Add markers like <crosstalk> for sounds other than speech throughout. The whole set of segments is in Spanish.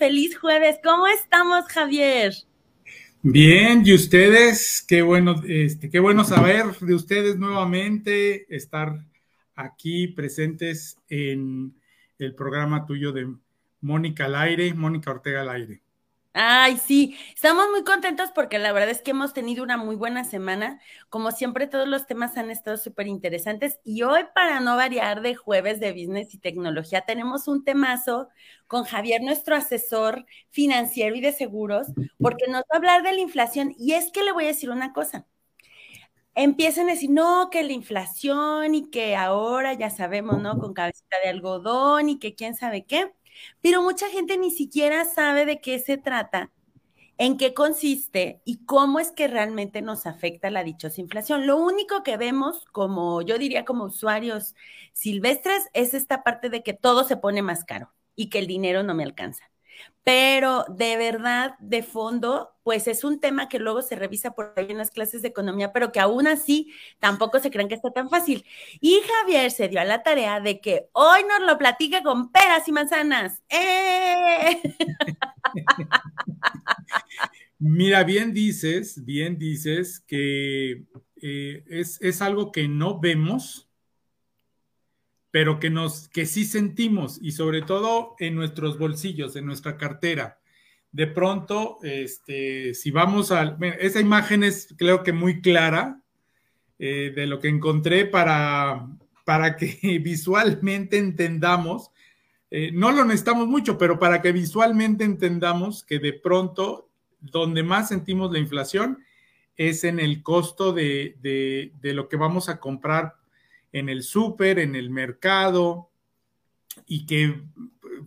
feliz jueves. ¿Cómo estamos, Javier? Bien, y ustedes, qué bueno, este, qué bueno saber de ustedes nuevamente, estar aquí presentes en el programa tuyo de Mónica al aire, Mónica Ortega al aire. Ay, sí, estamos muy contentos porque la verdad es que hemos tenido una muy buena semana. Como siempre, todos los temas han estado súper interesantes y hoy, para no variar de jueves de business y tecnología, tenemos un temazo con Javier, nuestro asesor financiero y de seguros, porque nos va a hablar de la inflación. Y es que le voy a decir una cosa. Empiezan a decir, no, que la inflación y que ahora ya sabemos, ¿no? Con cabecita de algodón y que quién sabe qué pero mucha gente ni siquiera sabe de qué se trata, en qué consiste y cómo es que realmente nos afecta la dichosa inflación. Lo único que vemos, como yo diría como usuarios silvestres, es esta parte de que todo se pone más caro y que el dinero no me alcanza pero de verdad, de fondo, pues es un tema que luego se revisa por ahí en las clases de economía, pero que aún así tampoco se crean que está tan fácil. Y Javier se dio a la tarea de que hoy nos lo platique con peras y manzanas. ¡Eh! <laughs> Mira, bien dices, bien dices que eh, es, es algo que no vemos, pero que nos, que sí sentimos y sobre todo en nuestros bolsillos, en nuestra cartera. De pronto, este, si vamos a, esa imagen es creo que muy clara eh, de lo que encontré para, para que <laughs> visualmente entendamos, eh, no lo necesitamos mucho, pero para que visualmente entendamos que de pronto donde más sentimos la inflación es en el costo de, de, de lo que vamos a comprar en el súper, en el mercado, y que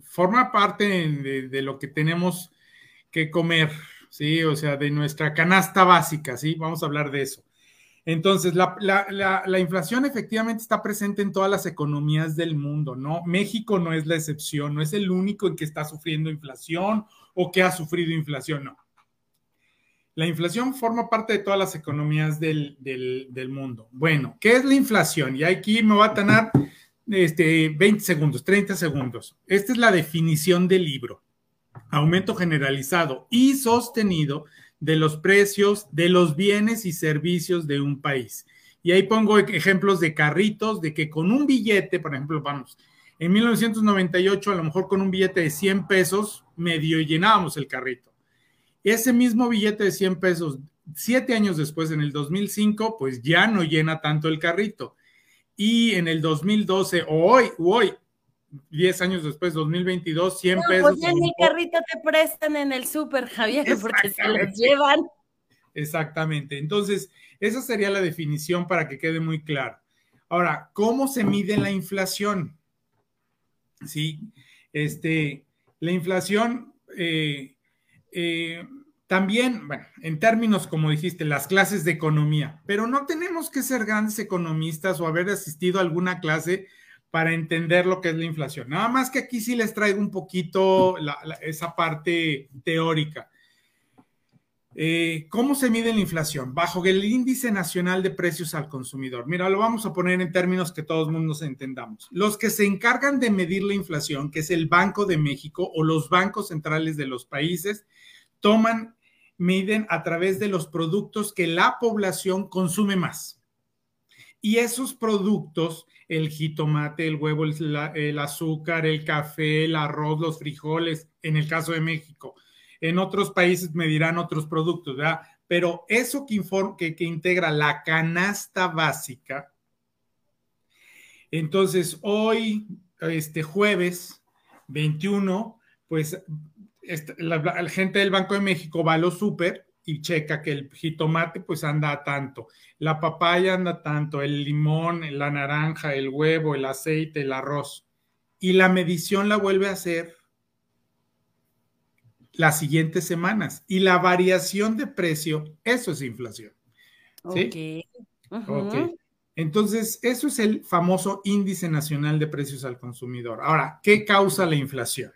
forma parte de, lo que tenemos que comer, ¿sí? O sea, de nuestra canasta básica, ¿sí? Vamos a hablar de eso. Entonces, la, la, inflación efectivamente está presente en todas las economías del mundo, ¿no? México no es la excepción, no es el único en que está sufriendo inflación o que ha sufrido inflación, no. La inflación forma parte de todas las economías del, mundo. Bueno, ¿qué es la inflación? Y aquí me va a tener este, 20 segundos, 30 segundos. Esta es la definición del libro. Aumento generalizado y sostenido de los precios de los bienes y servicios de un país. Y ahí pongo ejemplos de carritos, de que con un billete, por ejemplo, vamos, en 1998 a lo mejor con un billete de 100 pesos medio llenábamos el carrito ese mismo billete de 100 pesos, siete años después, en el 2005, pues ya no llena tanto el carrito. Y en el 2012, o hoy, hoy, 10 años después, 2022, 100 pesos. Pues en el carrito te prestan en el súper, Javier, porque se los llevan. Exactamente. Entonces, esa sería la definición para que quede muy claro. Ahora, ¿cómo se mide la inflación? Sí, este, la inflación eh, eh, también, bueno, en términos, como dijiste, las clases de economía, pero no tenemos que ser grandes economistas o haber asistido a alguna clase para entender lo que es la inflación. Nada más que aquí sí les traigo un poquito esa parte teórica. Eh, ¿Cómo se mide la inflación? Bajo el índice nacional de precios al consumidor. Mira, lo vamos a poner en términos que todos nos entendamos. Los que se encargan de medir la inflación, que es el Banco de México o los bancos centrales de los países, toman, miden a través de los productos que la población consume más. Y esos productos, el jitomate, el huevo, el, azúcar, el café, el arroz, los frijoles, en el caso de México. En otros países me dirán otros productos, ¿verdad? Pero eso que, que, que integra la canasta básica, entonces hoy, este jueves 21, pues este, la, gente del Banco de México va a los súper y checa que el jitomate pues anda a tanto, la papaya anda tanto, el limón, la naranja, el huevo, el aceite, el arroz. Y la medición la vuelve a hacer las siguientes semanas. Y la variación de precio, eso es inflación. ¿sí? ok. Entonces, eso es el famoso índice nacional de precios al consumidor. Ahora, ¿qué causa la inflación?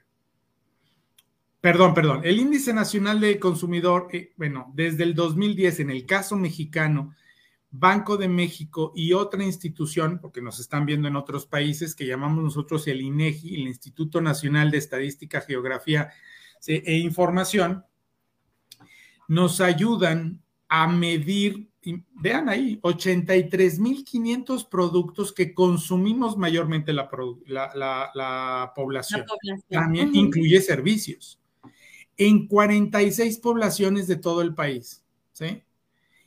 Perdón, perdón. El índice nacional de consumidor, eh, bueno, desde el 2010, en el caso mexicano, Banco de México y otra institución, porque nos están viendo en otros países, que llamamos nosotros el INEGI, el Instituto Nacional de Estadística, Geografía e Información, nos ayudan a medir, vean ahí, 83.500 productos que consumimos mayormente la, población. También incluye servicios. En 46 poblaciones de todo el país. ¿sí?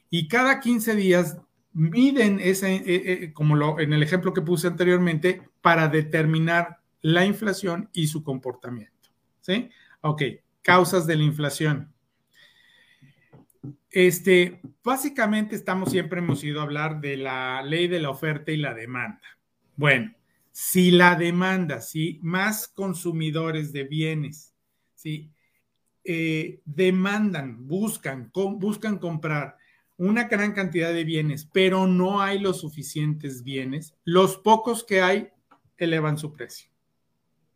Y cada 15 días miden ese, eh, eh, como lo, en el ejemplo que puse anteriormente, para determinar la inflación y su comportamiento. ¿Sí? Ok, causas de la inflación. Este, básicamente estamos siempre hemos ido a hablar de la ley de la oferta y la demanda. Bueno, si la demanda, si más consumidores de bienes, si eh, demandan, buscan, buscan comprar una gran cantidad de bienes, pero no hay los suficientes bienes, los pocos que hay elevan su precio.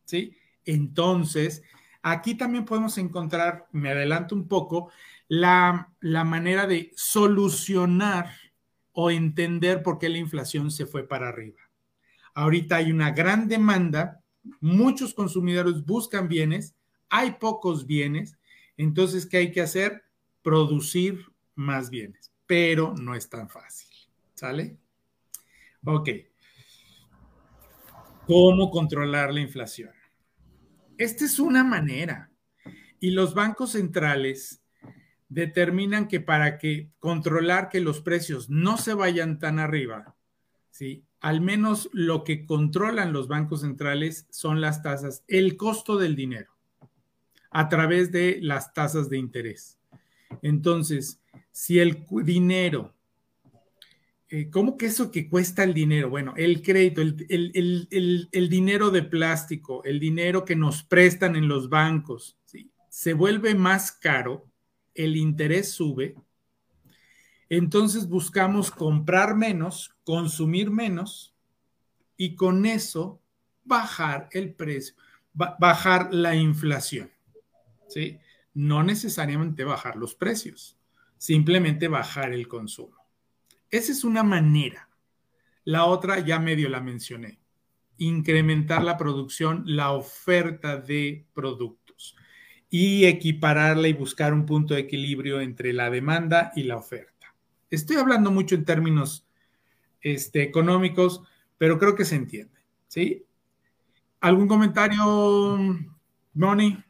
¿Sí? Entonces, aquí también podemos encontrar, me adelanto un poco, la, manera de solucionar o entender por qué la inflación se fue para arriba. Ahorita hay una gran demanda, muchos consumidores buscan bienes, hay pocos bienes, entonces, ¿qué hay que hacer? Producir más bienes, pero no es tan fácil. ¿Sale? Ok. ¿Cómo controlar la inflación? Esta es una manera. Y los bancos centrales determinan que para que controlar que los precios no se vayan tan arriba, ¿sí? Al menos lo que controlan los bancos centrales son las tasas, el costo del dinero, a través de las tasas de interés. Entonces, si el dinero, eh, ¿cómo que eso que cuesta el dinero? Bueno, el crédito, el, dinero de plástico, el dinero que nos prestan en los bancos, se vuelve más caro el interés sube, entonces buscamos comprar menos, consumir menos y con eso bajar el precio, bajar la inflación. No necesariamente bajar los precios, simplemente bajar el consumo. Esa es una manera. La otra ya medio la mencioné, incrementar la producción, la oferta de productos y equipararla y buscar un punto de equilibrio entre la demanda y la oferta. Estoy hablando mucho en términos este, económicos, pero creo que se entiende. ¿Sí? ¿Algún comentario, Moni?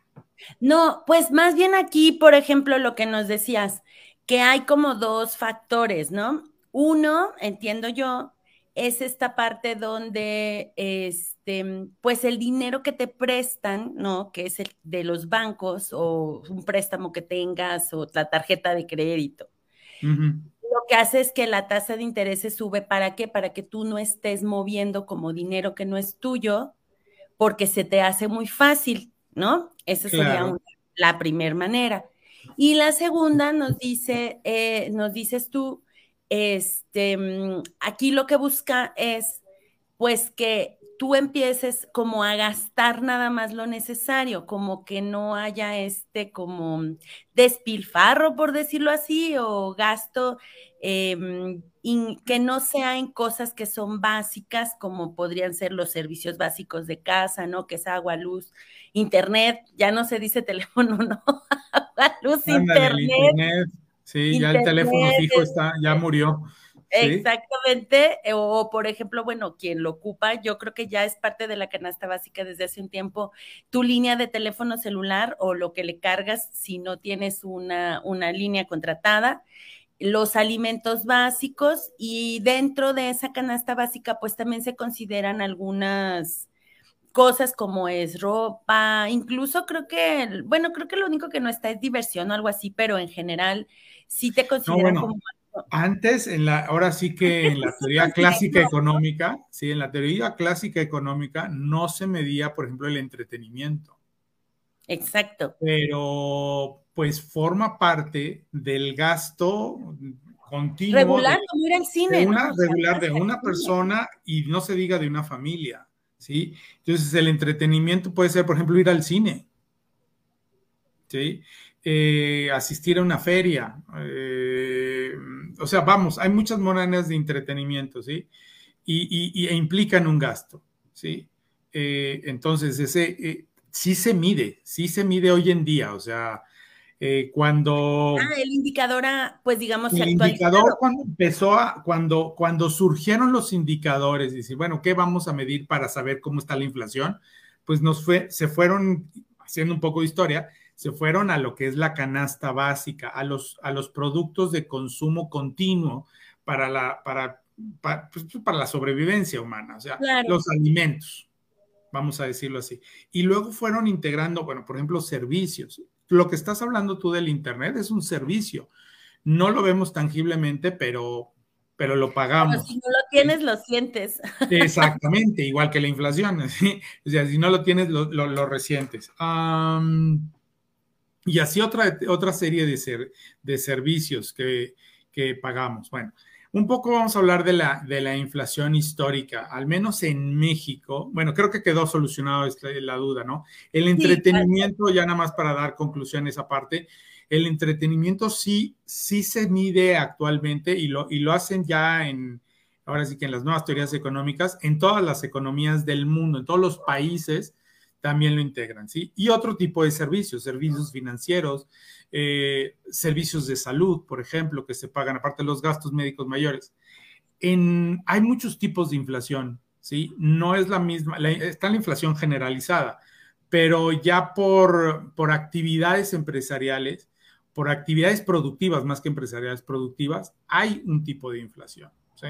No, pues más bien aquí, por ejemplo, lo que nos decías, que hay como dos factores, ¿no? Uno, entiendo yo, es esta parte donde, este, pues el dinero que te prestan, ¿no? Que es el de los bancos o un préstamo que tengas o la tarjeta de crédito. Lo que hace es que la tasa de interés se sube. ¿Para qué? Para que tú no estés moviendo como dinero que no es tuyo, porque se te hace muy fácil, ¿no? Esa sería la primera manera. Y la segunda nos dice, eh, nos dices tú, este, mm, aquí lo que busca es, pues, que tú empieces como a gastar nada más lo necesario, como que no haya este como despilfarro, por decirlo así, o gasto em, que no sea en cosas que son básicas, como podrían ser los servicios básicos de casa, ¿no? Que es agua, luz, internet, ya no se dice <laughs> teléfono, no, agua, luz, internet Sí, ya el teléfono fijo está, ya murió. Exactamente, eh, o por ejemplo, bueno, quien lo ocupa, yo creo que ya es parte de la canasta básica desde hace un tiempo, tu línea de teléfono celular o lo que le cargas si no tienes una, una línea contratada, los alimentos básicos y dentro de esa canasta básica pues también se consideran algunas cosas como es ropa, incluso creo que, bueno, creo que lo único que no está es diversión o algo así, pero en general sí te consideran como... Antes, en la, ahora sí que en la teoría <laughs> clásica económica, sí, en la teoría clásica económica no se medía, por ejemplo, el entretenimiento. Exacto. Pero pues forma parte del gasto continuo. Regular, como ir al cine. De una, Regular de una persona y no se diga de una familia, ¿sí? Entonces el entretenimiento puede ser, por ejemplo, ir al cine. ¿Sí? Eh, asistir a una feria, eh, o sea, vamos, hay muchas monedas de entretenimiento, ¿sí? Y, e implican un gasto, ¿sí? Eh, entonces, ese sí se mide, sí se mide hoy en día, o sea, eh, cuando... Ah, el indicador, pues digamos, el indicador cuando empezó a, cuando, cuando surgieron los indicadores, y decir, bueno, ¿qué vamos a medir para saber cómo está la inflación? Pues nos fue, se fueron, haciendo un poco de historia, se fueron a lo que es la canasta básica, a los, a los productos de consumo continuo para la, para, para, pues, para la sobrevivencia humana, o sea, los alimentos, vamos a decirlo así. Y luego fueron integrando, bueno, por ejemplo, servicios lo que estás hablando tú del Internet es un servicio. No lo vemos tangiblemente, pero, pero lo pagamos. Pero si no lo tienes, lo sientes. <laughs> Exactamente, igual que la inflación. <laughs> O sea, si no lo tienes, lo, lo, resientes. y así otra, otra serie de, de servicios que, que pagamos. Bueno, un poco vamos a hablar de la, de la inflación histórica, al menos en México. Bueno, creo que quedó solucionado la duda, ¿no? El entretenimiento, ya nada más para dar conclusiones aparte, el entretenimiento sí, sí se mide actualmente y lo, y lo hacen ya en, ahora sí que en las nuevas teorías económicas, en todas las economías del mundo, en todos los países también lo integran, ¿sí? Y otro tipo de servicios, servicios financieros, eh, servicios de salud, por ejemplo, que se pagan aparte de los gastos médicos mayores. En, hay muchos tipos de inflación, ¿sí? No es la misma, está la inflación generalizada, pero ya por, por actividades empresariales, por actividades productivas más que empresariales productivas, hay un tipo de inflación, ¿sí?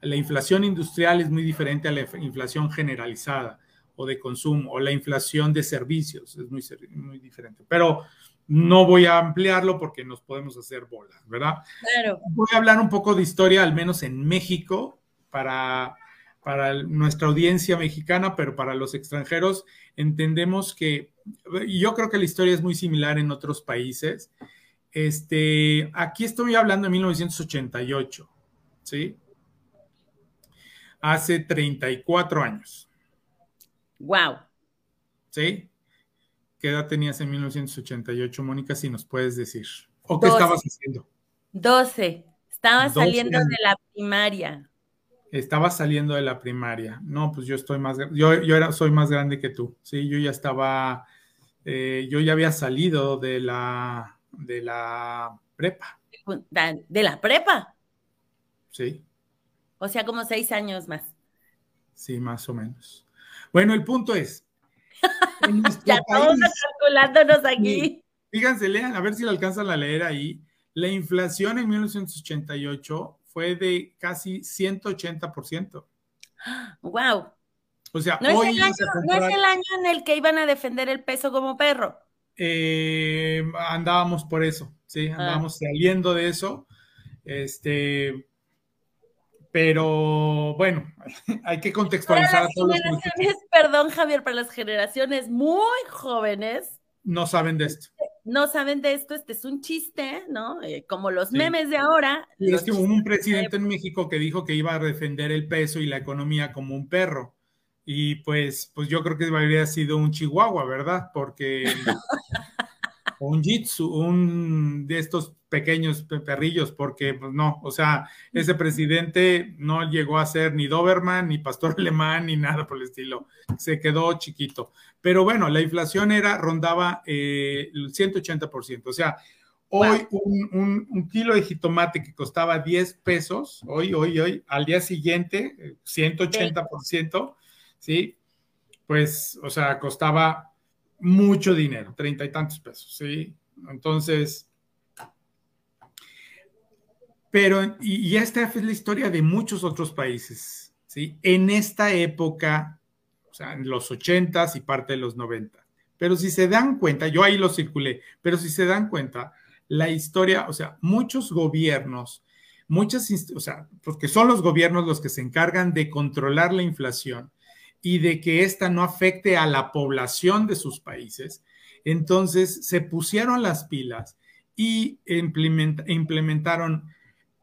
La inflación industrial es muy diferente a la inflación generalizada o de consumo, o la inflación de servicios, es muy, muy diferente. Pero no voy a ampliarlo porque nos podemos hacer bolas, ¿verdad? Claro. Voy a hablar un poco de historia, al menos en México, para, para nuestra audiencia mexicana, pero para los extranjeros entendemos que, y yo creo que la historia es muy similar en otros países. Este, aquí estoy hablando de 1988, ¿sí? Hace 34 años. Wow. ¿Sí? ¿Qué edad tenías en 1988, Mónica? Si nos puedes decir. ¿O qué estabas haciendo? 12. Estaba saliendo de la primaria. Estaba saliendo de la primaria. No, pues yo estoy más, yo, yo era, soy más grande que tú. Sí, yo ya estaba, eh, yo ya había salido de la, de la prepa. ¿De la prepa? Sí. O sea, como seis años más. Sí, más o menos. Bueno, el punto es. <laughs> ya estamos calculándonos aquí. Fíjense, lean, a ver si la alcanzan a leer ahí. La inflación en 1988 fue de casi 180%. ¡Wow! O sea, ¿No, es el año, ¿No es el año en el que iban a defender el peso como perro? Eh, andábamos por eso, sí, ah. andábamos saliendo de eso. Este, pero bueno, <laughs> hay que contextualizar a todos los Perdón, Javier, para las generaciones muy jóvenes. No saben de esto. No saben de esto, este es un chiste, ¿no? Eh, como los memes de ahora. Y es que hubo un presidente en México que dijo que iba a defender el peso y la economía como un perro. Y pues, pues yo creo que habría sido un chihuahua, ¿verdad? Porque <laughs> un jitsu, un de estos pequeños perrillos, porque pues no, o sea, ese presidente no llegó a ser ni Doberman, ni pastor <laughs> alemán, ni nada por el estilo, se quedó chiquito. Pero bueno, la inflación era, rondaba eh, el 180%, o sea, hoy un, un, kilo de jitomate que costaba 10 pesos, hoy, hoy, hoy, al día siguiente, 180%, ¿sí? Pues, o sea, costaba mucho dinero, treinta y tantos pesos, ¿sí? Entonces, pero, y, esta es la historia de muchos otros países, ¿sí? En esta época, o sea, en los ochentas y parte de los 90. Pero si se dan cuenta, yo ahí lo circulé, pero si se dan cuenta, la historia, o sea, muchos gobiernos, muchas, o sea, porque son los gobiernos los que se encargan de controlar la inflación y de que ésta no afecte a la población de sus países, entonces se pusieron las pilas y implementaron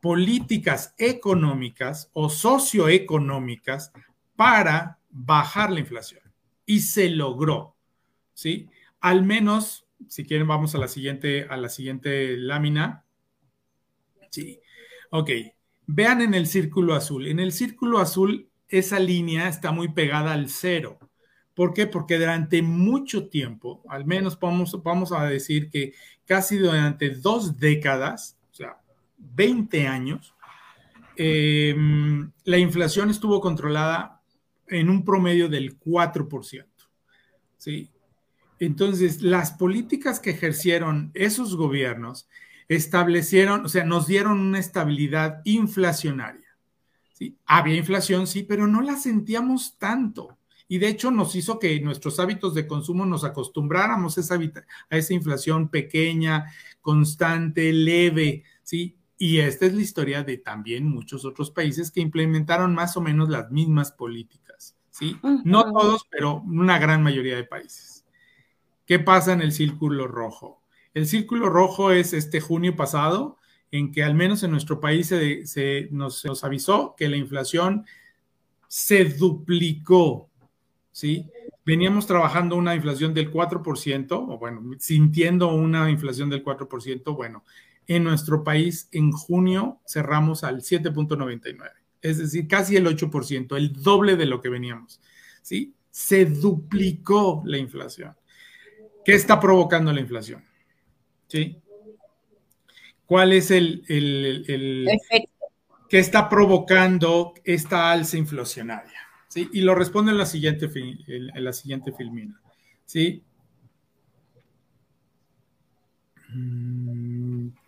políticas económicas o socioeconómicas para bajar la inflación. Y se logró, ¿sí? Al menos, si quieren, vamos a la siguiente, a la siguiente lámina. Sí. Ok. Vean en el círculo azul. En el círculo azul, esa línea está muy pegada al cero. ¿Por qué? Porque durante mucho tiempo, al menos vamos, vamos a decir que casi durante dos décadas, 20 años, em, la inflación estuvo controlada en un promedio del 4%. ¿sí? Entonces, las políticas que ejercieron esos gobiernos establecieron, o sea, nos dieron una estabilidad inflacionaria. ¿sí? Había inflación, sí, pero no la sentíamos tanto. Y de hecho nos hizo que nuestros hábitos de consumo nos acostumbráramos a esa, a esa inflación pequeña, constante, leve, ¿sí? Y esta es la historia de también muchos otros países que implementaron más o menos las mismas políticas, ¿sí? No todos, pero una gran mayoría de países. ¿Qué pasa en el círculo rojo? El círculo rojo es este junio pasado, en que al menos en nuestro país se, nos, nos, avisó que la inflación se duplicó, ¿sí? Veníamos trabajando una inflación del 4%, o bueno, sintiendo una inflación del 4%, bueno, en nuestro país en junio cerramos al 7.99, es decir, casi el 8%, el doble de lo que veníamos, ¿sí? Se duplicó la inflación. ¿Qué está provocando la inflación? ¿Sí? ¿Cuál es el, efecto? ¿Qué está provocando esta alza inflacionaria? ¿Sí? Y lo responde en la siguiente, en la siguiente filmina. ¿Sí? Mm,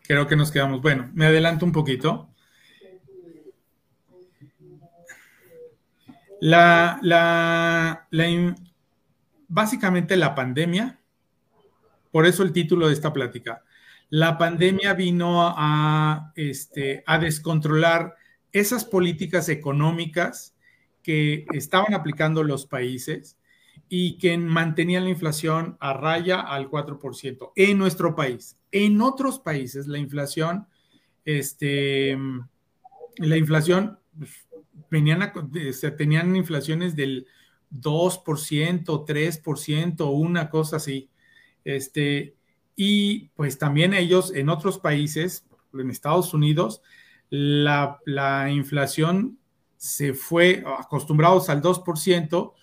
creo que nos quedamos. Bueno, me adelanto un poquito. La, la, la, básicamente la pandemia, por eso el título de esta plática, la pandemia vino a, este, a descontrolar esas políticas económicas que estaban aplicando los países y que mantenían la inflación a raya al 4% en nuestro país. En otros países la inflación, este, la inflación, pues, venían tenían inflaciones del 2%, 3%, una cosa así. Este, y pues también ellos en otros países, en Estados Unidos, la, inflación se fue, acostumbrados al 2%,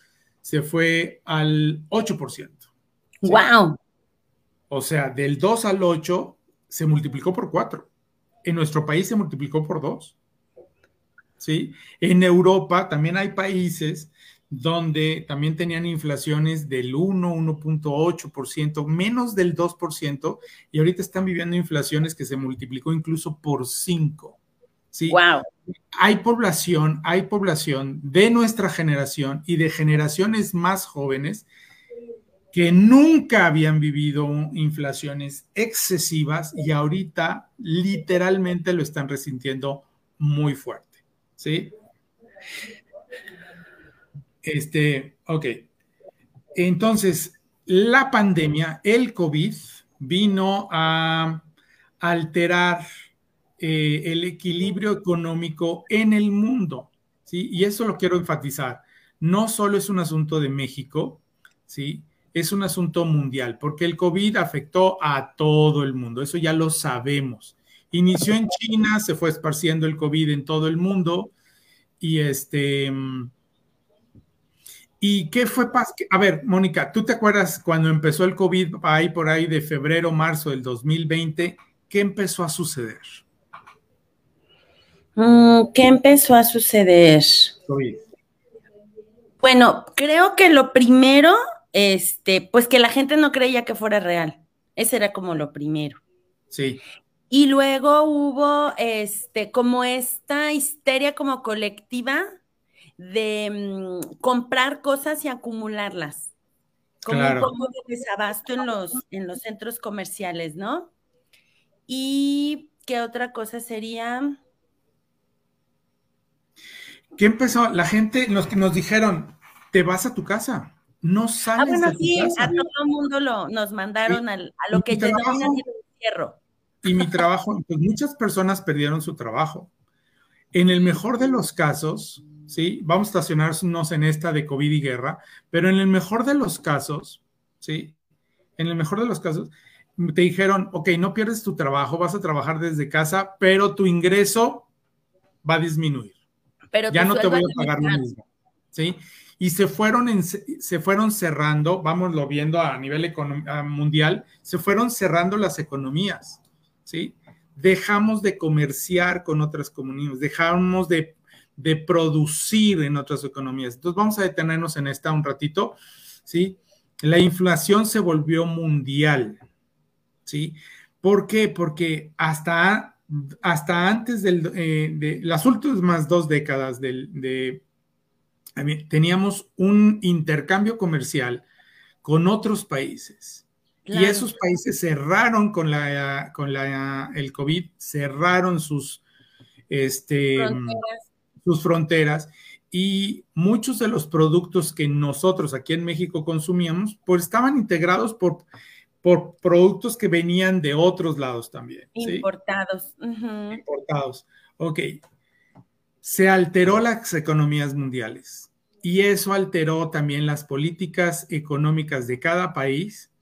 se fue al 8%. ¡Wow! O sea, del 2 al 8 se multiplicó por 4. En nuestro país se multiplicó por 2. ¿Sí? En Europa también hay países donde también tenían inflaciones del 1, 1.8%, menos del 2%, y ahorita están viviendo inflaciones que se multiplicó incluso por 5. ¿Sí? Wow. Hay población, hay población de nuestra generación y de generaciones más jóvenes que nunca habían vivido inflaciones excesivas y ahorita literalmente lo están resintiendo muy fuerte, ¿sí? Este, ok. Entonces, la pandemia, el COVID, vino a alterar eh, el equilibrio económico en el mundo, ¿sí? Y eso lo quiero enfatizar. No solo es un asunto de México, ¿sí? Es un asunto mundial, porque el COVID afectó a todo el mundo, eso ya lo sabemos. Inició en China, se fue esparciendo el COVID en todo el mundo y este ¿Y qué fue? A ver, Mónica, ¿tú te acuerdas cuando empezó el COVID ahí por ahí de febrero, marzo del 2020? ¿Qué empezó a suceder? Mm, ¿Qué empezó a suceder? Bueno, creo que lo primero, este, pues que la gente no creía que fuera real. Ese era como lo primero. Sí. Y luego hubo, este, como esta histeria como colectiva de mm, comprar cosas y acumularlas. Como un poco de desabasto en los, en los centros comerciales, ¿no? Y qué otra cosa sería. ¿Qué empezó? La gente, los que nos dijeron, te vas a tu casa, no ah, sales. Ah, bueno, sí, a todo el mundo lo, nos mandaron a lo que denominan el encierro. Y mi trabajo, pues muchas personas perdieron su trabajo. En el mejor de los casos, ¿sí? Vamos a estacionarnos en esta de COVID y guerra, pero en el mejor de los casos, ¿sí? En el mejor de los casos, te dijeron, ok, no pierdes tu trabajo, vas a trabajar desde casa, pero tu ingreso va a disminuir. Pero ya no te voy a pagar lo mismo. ¿Sí? Y se fueron, se fueron cerrando, vámonos viendo a nivel mundial, se fueron cerrando las economías. ¿Sí? Dejamos de comerciar con otras comunidades, dejamos de, de producir en otras economías. Entonces vamos a detenernos en esta un ratito. ¿Sí? La inflación se volvió mundial. ¿sí? ¿Por qué? Porque hasta, hasta antes eh, de las últimas dos décadas de, teníamos un intercambio comercial con otros países. Y esos países cerraron con la con la el COVID, cerraron sus este fronteras. sus fronteras y muchos de los productos que nosotros aquí en México consumíamos, pues estaban integrados por por productos que venían de otros lados también. Importados. Importados. Ok. Se alteró las economías mundiales y eso alteró también las políticas económicas de cada país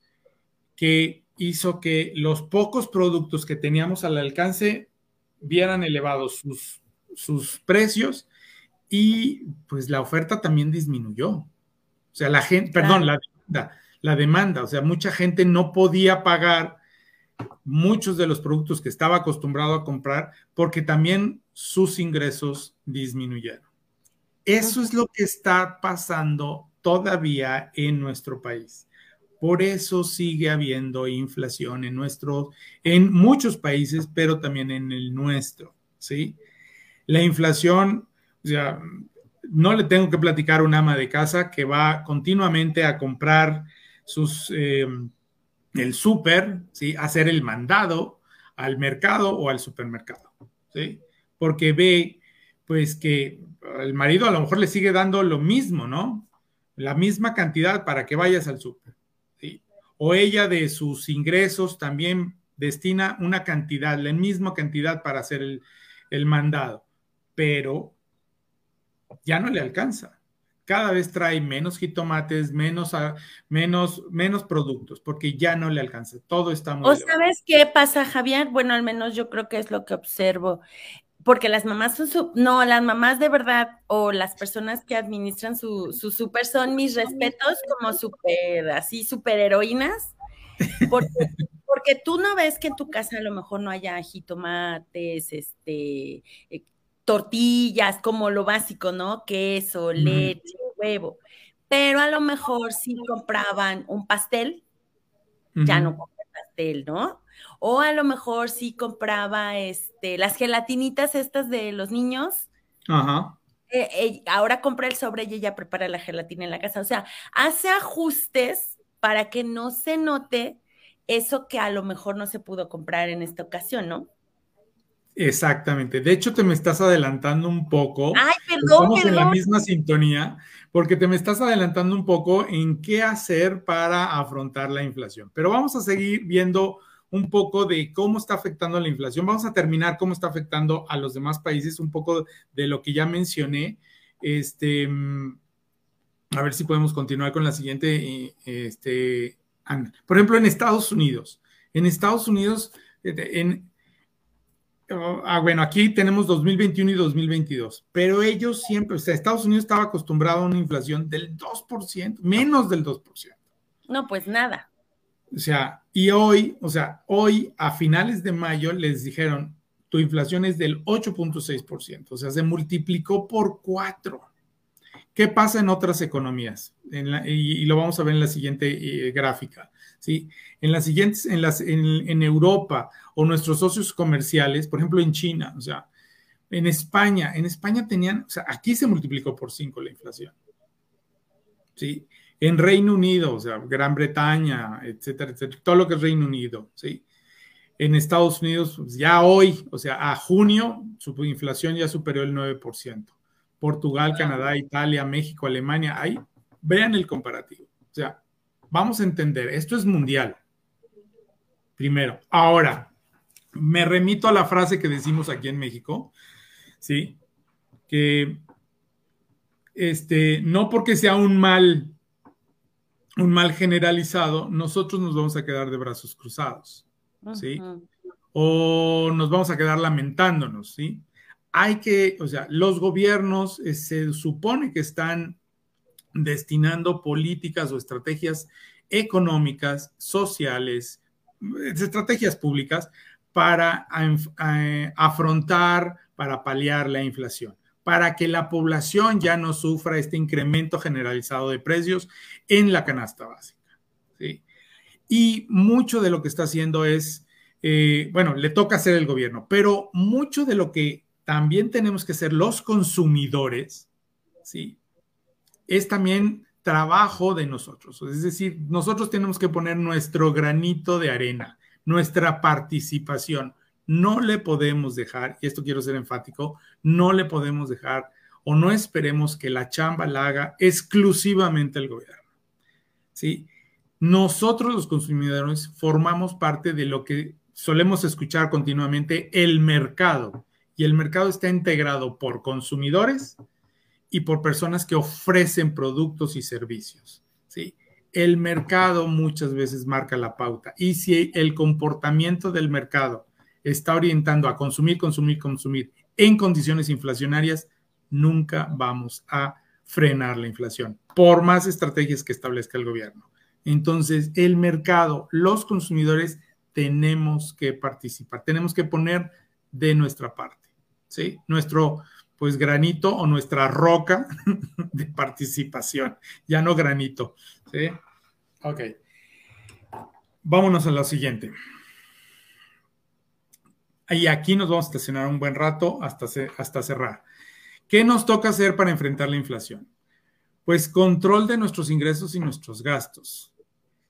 que hizo que los pocos productos que teníamos al alcance vieran elevados sus, sus precios y pues la oferta también disminuyó. O sea, la gente, perdón, la demanda la demanda. O sea, mucha gente no podía pagar muchos de los productos que estaba acostumbrado a comprar porque también sus ingresos disminuyeron. Eso es lo que está pasando todavía en nuestro país. Por eso sigue habiendo inflación en nuestro, en muchos países, pero también en el nuestro, ¿sí? La inflación, o sea, no le tengo que platicar a un ama de casa que va continuamente a comprar eh, el súper, ¿sí? hacer el mandado al mercado o al supermercado, ¿sí? porque ve pues que el marido a lo mejor le sigue dando lo mismo, ¿no? La misma cantidad para que vayas al súper. O ella de sus ingresos también destina una cantidad, la misma cantidad para hacer el, el mandado, pero ya no le alcanza cada vez trae menos jitomates, menos, menos, menos productos, porque ya no le alcanza. Todo está muy. ¿O sabes qué pasa, Javier? Bueno, al menos yo creo que es lo que observo. Porque las mamás son no, las mamás de verdad o las personas que administran su, su súper son mis respetos como súper, así, súper heroínas. Porque, porque tú no ves que en tu casa a lo mejor no haya jitomates, este, eh, tortillas, como lo básico, ¿no? Queso, leche, huevo. Pero a lo mejor si compraban un pastel, ya no compra pastel, ¿no? O a lo mejor si compraba este, las gelatinitas estas de los niños. Ajá. Eh, eh, ahora compra el sobre y ella prepara la gelatina en la casa. O sea, hace ajustes para que no se note eso que a lo mejor no se pudo comprar en esta ocasión, ¿no? Exactamente. De hecho, te me estás adelantando un poco. Ay, perdón. Estamos en la misma sintonía, porque te me estás adelantando un poco en qué hacer para afrontar la inflación. Pero vamos a seguir viendo un poco de cómo está afectando la inflación. Vamos a terminar cómo está afectando a los demás países, un poco de lo que ya mencioné. Este, mm, a ver si podemos continuar con la siguiente. Este, por ejemplo, en Estados Unidos. En Estados Unidos, en, Ah, bueno, aquí tenemos 2021 y 2022, pero ellos siempre, o sea, Estados Unidos estaba acostumbrado a una inflación del 2%, menos del 2%. No, pues nada. O sea, y hoy, o sea, hoy a finales de mayo les dijeron, tu inflación es del 8.6%, o sea, se multiplicó por cuatro. ¿Qué pasa en otras economías? y, lo vamos a ver en la siguiente eh, gráfica. ¿sí? En las siguientes, en, las, en, Europa o nuestros socios comerciales, por ejemplo en China, o sea, en España, en España tenían, o sea, aquí se multiplicó por cinco la inflación. ¿Sí? En Reino Unido, o sea, Gran Bretaña, etcétera, etcétera, todo lo que es Reino Unido, ¿sí? En Estados Unidos, pues, ya hoy, o sea, a junio, su inflación ya superó el 9%. Portugal, Canadá, Italia, México, Alemania, ahí vean el comparativo. O sea, vamos a entender, esto es mundial. Primero. Ahora, me remito a la frase que decimos aquí en México, ¿sí? Que este, no porque sea un mal un mal generalizado, nosotros nos vamos a quedar de brazos cruzados, ¿sí? O nos vamos a quedar lamentándonos, ¿sí? Hay que, o sea, los gobiernos eh, se supone que están destinando políticas o estrategias económicas, sociales, estrategias públicas para afrontar, para paliar la inflación para que la población ya no sufra este incremento generalizado de precios en la canasta básica. ¿sí? Y mucho de lo que está haciendo es, eh, bueno, le toca hacer el gobierno, pero mucho de lo que también tenemos que ser los consumidores, ¿sí? Es también trabajo de nosotros. Es decir, nosotros tenemos que poner nuestro granito de arena, nuestra participación no le podemos dejar, y esto quiero ser enfático, no le podemos dejar o no esperemos que la chamba la haga exclusivamente el gobierno. ¿sí? Nosotros los consumidores formamos parte de lo que solemos escuchar continuamente, el mercado. Y el mercado está integrado por consumidores y por personas que ofrecen productos y servicios. ¿sí? El mercado muchas veces marca la pauta. Y si el comportamiento del mercado está orientando a consumir, consumir, consumir en condiciones inflacionarias, nunca vamos a frenar la inflación, por más estrategias que establezca el gobierno. Entonces, el mercado, los consumidores, tenemos que participar, tenemos que poner de nuestra parte, ¿sí? Nuestro, pues, granito o nuestra roca <laughs> de participación, ya no granito, ¿sí? Ok. Vámonos a lo siguiente. Y aquí nos vamos a estacionar un buen rato hasta, hasta cerrar. ¿Qué nos toca hacer para enfrentar la inflación? Pues control de nuestros ingresos y nuestros gastos.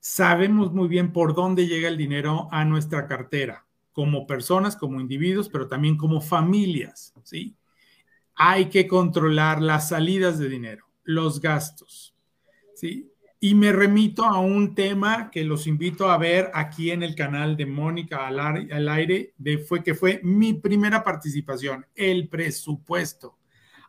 Sabemos muy bien por dónde llega el dinero a nuestra cartera, como personas, como individuos, pero también como familias, ¿sí? Hay que controlar las salidas de dinero, los gastos, ¿sí? Y me remito a un tema que los invito a ver aquí en el canal de Mónica al, aire, de, fue que fue mi primera participación, el presupuesto.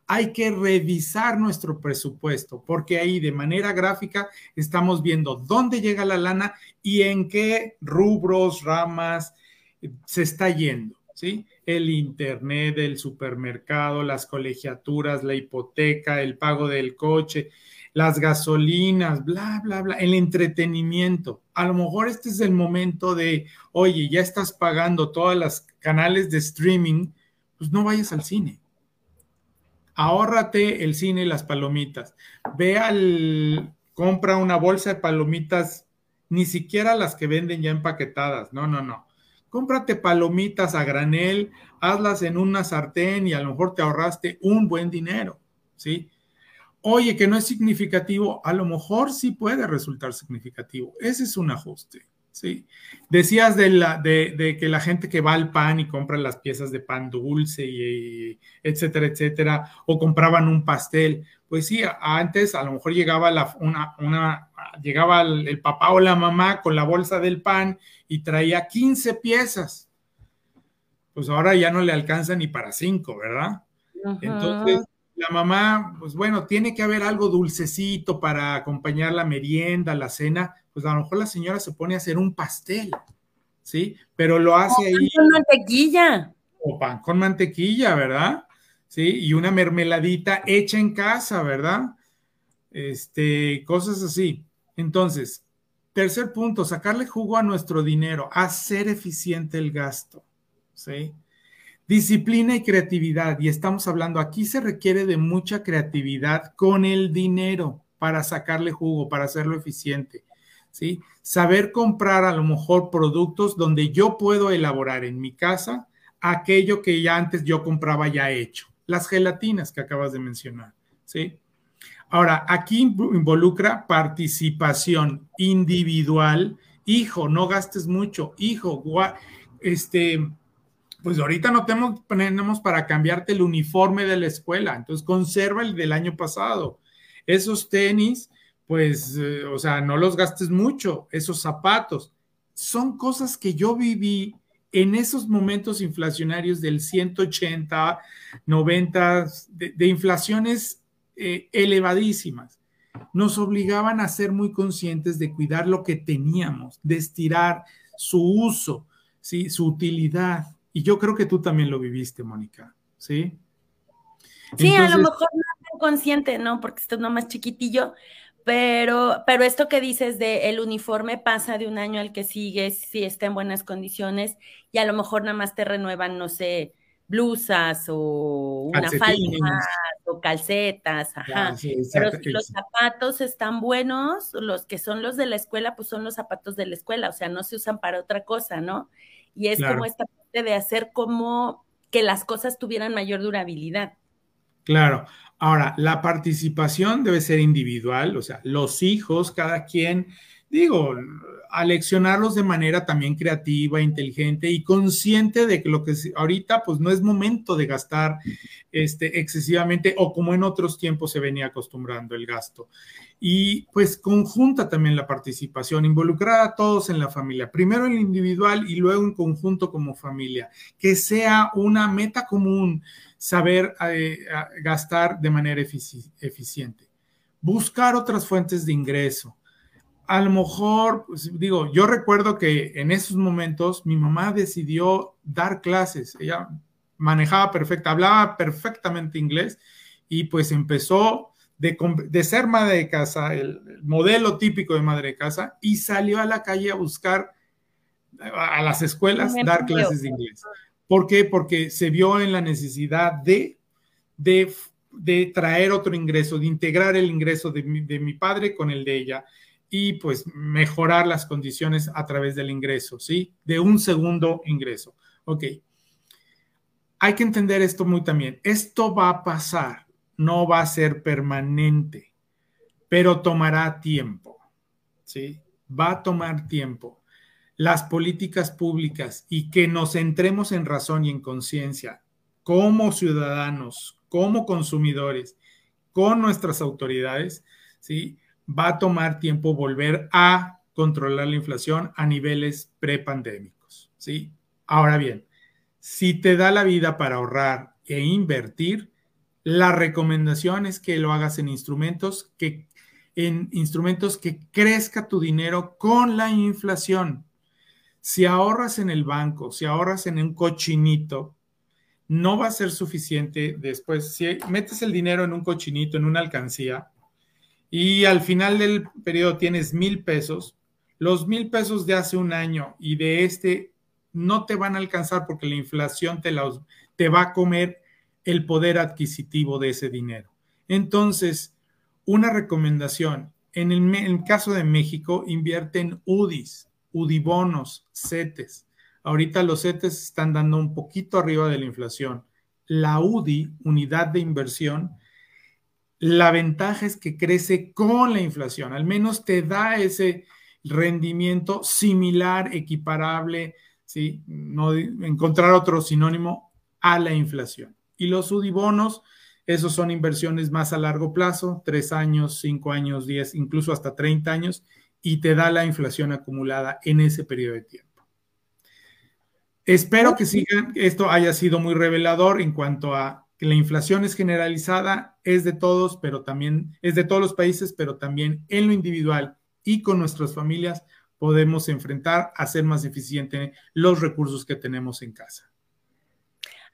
Hay que revisar nuestro presupuesto porque ahí de manera gráfica estamos viendo dónde llega la lana y en qué rubros, ramas eh, se está yendo, El internet, el supermercado, las colegiaturas, la hipoteca, el pago del coche, las gasolinas, bla, bla, bla, el entretenimiento. A lo mejor este es el momento de, oye, ya estás pagando todas las canales de streaming, pues no vayas al cine. Ahórrate el cine y las palomitas. Ve al, compra una bolsa de palomitas, ni siquiera las que venden ya empaquetadas, no, no, no. Cómprate palomitas a granel, hazlas en una sartén y a lo mejor te ahorraste un buen dinero, ¿sí? Oye, que no es significativo, a lo mejor sí puede resultar significativo. Ese es un ajuste. ¿sí? Decías de, la, de, que la gente que va al pan y compra las piezas de pan dulce, y, etcétera, etcétera, o compraban un pastel. Pues sí, antes a lo mejor llegaba, la, una, una, llegaba el, papá o la mamá con la bolsa del pan y traía 15 piezas. Pues ahora ya no le alcanza ni para cinco, ¿verdad? Entonces, la mamá, pues bueno, tiene que haber algo dulcecito para acompañar la merienda, la cena, pues a lo mejor la señora se pone a hacer un pastel, ¿sí? Pero lo hace ahí. Con mantequilla. O pan con mantequilla, ¿verdad? Sí, y una mermeladita hecha en casa, ¿verdad? Este, cosas así. Entonces, tercer punto, sacarle jugo a nuestro dinero, hacer eficiente el gasto, ¿sí? Disciplina y creatividad. Y estamos hablando, aquí se requiere de mucha creatividad con el dinero para sacarle jugo, para hacerlo eficiente. ¿sí? Saber comprar a lo mejor productos donde yo puedo elaborar en mi casa aquello que ya antes yo compraba ya hecho. Las gelatinas que acabas de mencionar. ¿sí? Ahora, aquí involucra participación individual. Hijo, no gastes mucho. Hijo, este, pues ahorita no tenemos, para cambiarte el uniforme de la escuela, entonces conserva el del año pasado. Esos tenis, pues, eh, o sea, no los gastes mucho, esos zapatos. Son cosas que yo viví en esos momentos inflacionarios del 180, 90, de, inflaciones eh, elevadísimas. nos obligaban a ser muy conscientes de cuidar lo que teníamos, de estirar su uso, ¿sí? su utilidad. Y yo creo que tú también lo viviste, Mónica, ¿sí? Sí, a lo mejor no tan consciente, ¿no? Porque esto es más chiquitillo, pero, pero esto que dices de el uniforme pasa de un año al que sigue, si está en buenas condiciones, y a lo mejor nada más te renuevan, no sé, blusas o una falda o calcetas, ajá. Pero si los zapatos están buenos, los que son los de la escuela, pues son los zapatos de la escuela, o sea, no se usan para otra cosa, ¿no? Y es como esta parte de hacer como que las cosas tuvieran mayor durabilidad. Claro. Ahora, la participación debe ser individual, o sea, los hijos, cada quien, digo, aleccionarlos de manera también creativa, inteligente y consciente de que lo que ahorita pues no es momento de gastar este, excesivamente o como en otros tiempos se venía acostumbrando el gasto. Y pues conjunta también la participación, involucrar a todos en la familia, primero en individual y luego en conjunto como familia, que sea una meta común saber eh, gastar de manera eficiente. Buscar otras fuentes de ingreso. A lo mejor, pues, digo, yo recuerdo que en esos momentos mi mamá decidió dar clases. Ella manejaba perfecta, hablaba perfectamente inglés y pues empezó de, de, ser madre de casa, el, modelo típico de madre de casa, y salió a la calle a buscar a las escuelas dar clases de inglés. ¿Por qué? Porque se vio en la necesidad de, de, traer otro ingreso, de integrar el ingreso de mi, padre con el de ella y pues mejorar las condiciones a través del ingreso, ¿sí? De un segundo ingreso. Ok. Hay que entender esto muy también. Esto va a pasar, no va a ser permanente, pero tomará tiempo, ¿sí? Va a tomar tiempo las políticas públicas y que nos centremos en razón y en conciencia como ciudadanos, como consumidores, con nuestras autoridades, ¿sí? va a tomar tiempo volver a controlar la inflación a niveles prepandémicos. ¿sí? Ahora bien, si te da la vida para ahorrar e invertir, la recomendación es que lo hagas en instrumentos que en instrumentos que crezca tu dinero con la inflación. Si ahorras en el banco, si ahorras en un cochinito, no va a ser suficiente después. Si metes el dinero en un cochinito, en una alcancía, y al final del periodo tienes mil pesos, los mil pesos de hace un año y de este no te van a alcanzar porque la inflación te, te va a comer el poder adquisitivo de ese dinero. Entonces, una recomendación, en el, en el caso de México, invierte en UDIs, UDIBONOS, CETES. Ahorita los CETES están dando un poquito arriba de la inflación. La UDI, unidad de inversión, la ventaja es que crece con la inflación, al menos te da ese rendimiento similar, equiparable, ¿sí? no encontrar otro sinónimo a la inflación. Y los UDIBONOS, esos son inversiones más a largo plazo, tres años, cinco años, diez, incluso hasta 30 años, y te da la inflación acumulada en ese periodo de tiempo. Espero que sigan, esto haya sido muy revelador en cuanto a que la inflación es generalizada, es de todos, pero también es de todos los países, pero también en lo individual y con nuestras familias podemos enfrentar a ser más eficiente los recursos que tenemos en casa.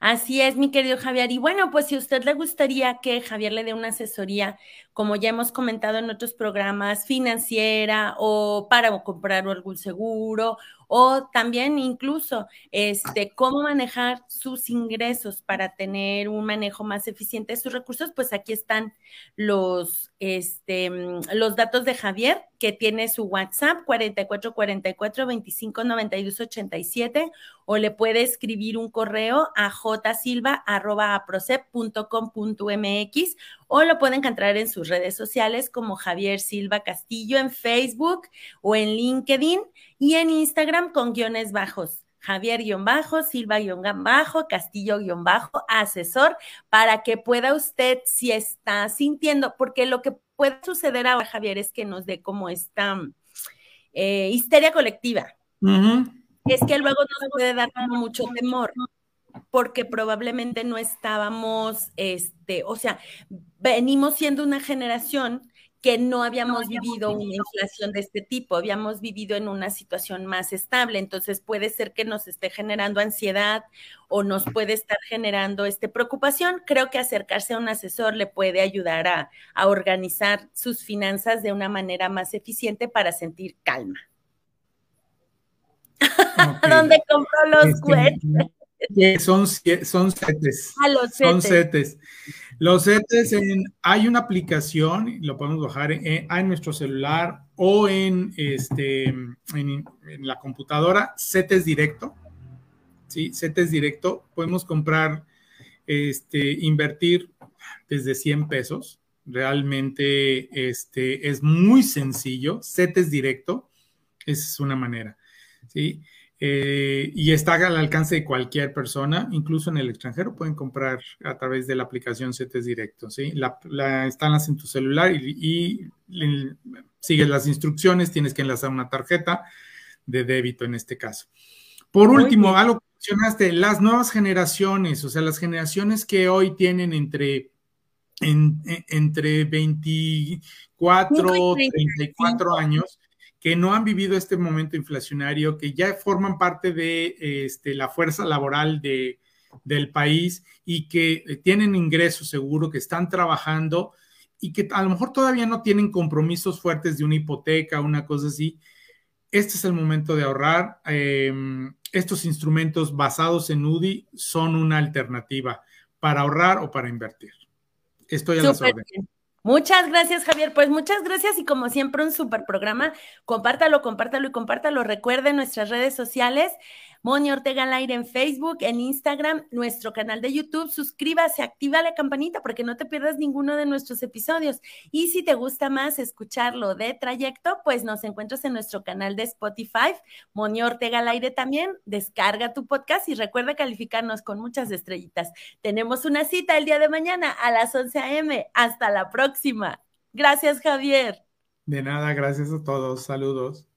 Así es, mi querido Javier. Y bueno, pues si a usted le gustaría que Javier le dé una asesoría, como ya hemos comentado en otros programas, financiera o para comprar algún seguro o también incluso este, cómo manejar sus ingresos para tener un manejo más eficiente de sus recursos, pues aquí están los, este, mm, los datos de Javier, que tiene su WhatsApp 4444 259287 o le puede escribir un correo a jsilva.aprocep.com.mx o lo pueden encontrar en sus redes sociales como Javier Silva Castillo en Facebook o en LinkedIn y en Instagram con guiones bajos. Javier-bajo, Silva-bajo, Castillo-bajo, asesor, para que pueda usted, si está sintiendo, porque lo que puede suceder ahora, Javier, es que nos dé como esta eh, histeria colectiva. Es que luego nos puede dar mucho temor porque probablemente no estábamos, este, o sea, venimos siendo una generación que no habíamos vivido una inflación de este tipo, habíamos vivido en una situación más estable, entonces puede ser que nos esté generando ansiedad o nos puede estar generando este preocupación. Creo que acercarse a un asesor le puede ayudar a, organizar sus finanzas de una manera más eficiente para sentir calma. <laughs> ¿Dónde compró los este, Son, son setes. Ah, los Son setes. Los CETES, hay una aplicación, lo podemos bajar en, nuestro celular o en, este, en, la computadora, CETES Directo. ¿sí? CETES Directo, podemos comprar, este, invertir desde 100 pesos. Realmente este, es muy sencillo. CETES Directo, es una manera. ¿sí? Eh, y está al alcance de cualquier persona, incluso en el extranjero pueden comprar a través de la aplicación CETES Directo, ¿sí? La, la instalas en tu celular y, sigues las instrucciones, tienes que enlazar una tarjeta de débito en este caso. Por último, algo que mencionaste, las nuevas generaciones, o sea, las generaciones que hoy tienen entre, entre 24, 34 años, que no han vivido este momento inflacionario, que ya forman parte de este, la fuerza laboral de, del país y que eh, tienen ingresos seguro, que están trabajando y que a lo mejor todavía no tienen compromisos fuertes de una hipoteca, una cosa así. Este es el momento de ahorrar. Em, estos instrumentos basados en UDI son una alternativa para ahorrar o para invertir. Estoy a las órdenes. Muchas gracias, Javier. Pues muchas gracias y como siempre un super programa. Compártalo, compártalo y compártalo. Recuerden nuestras redes sociales. Moni Ortega al aire en Facebook, en Instagram, nuestro canal de YouTube. Suscríbase, activa la campanita porque no te pierdas ninguno de nuestros episodios. Y si te gusta más escucharlo de trayecto, pues nos encuentras en nuestro canal de Spotify, Moni Ortega al aire también. Descarga tu podcast y recuerda calificarnos con muchas estrellitas. Tenemos una cita el día de mañana a las 11 a.m. Hasta la próxima. Gracias, Javier. De nada, gracias a todos. Saludos.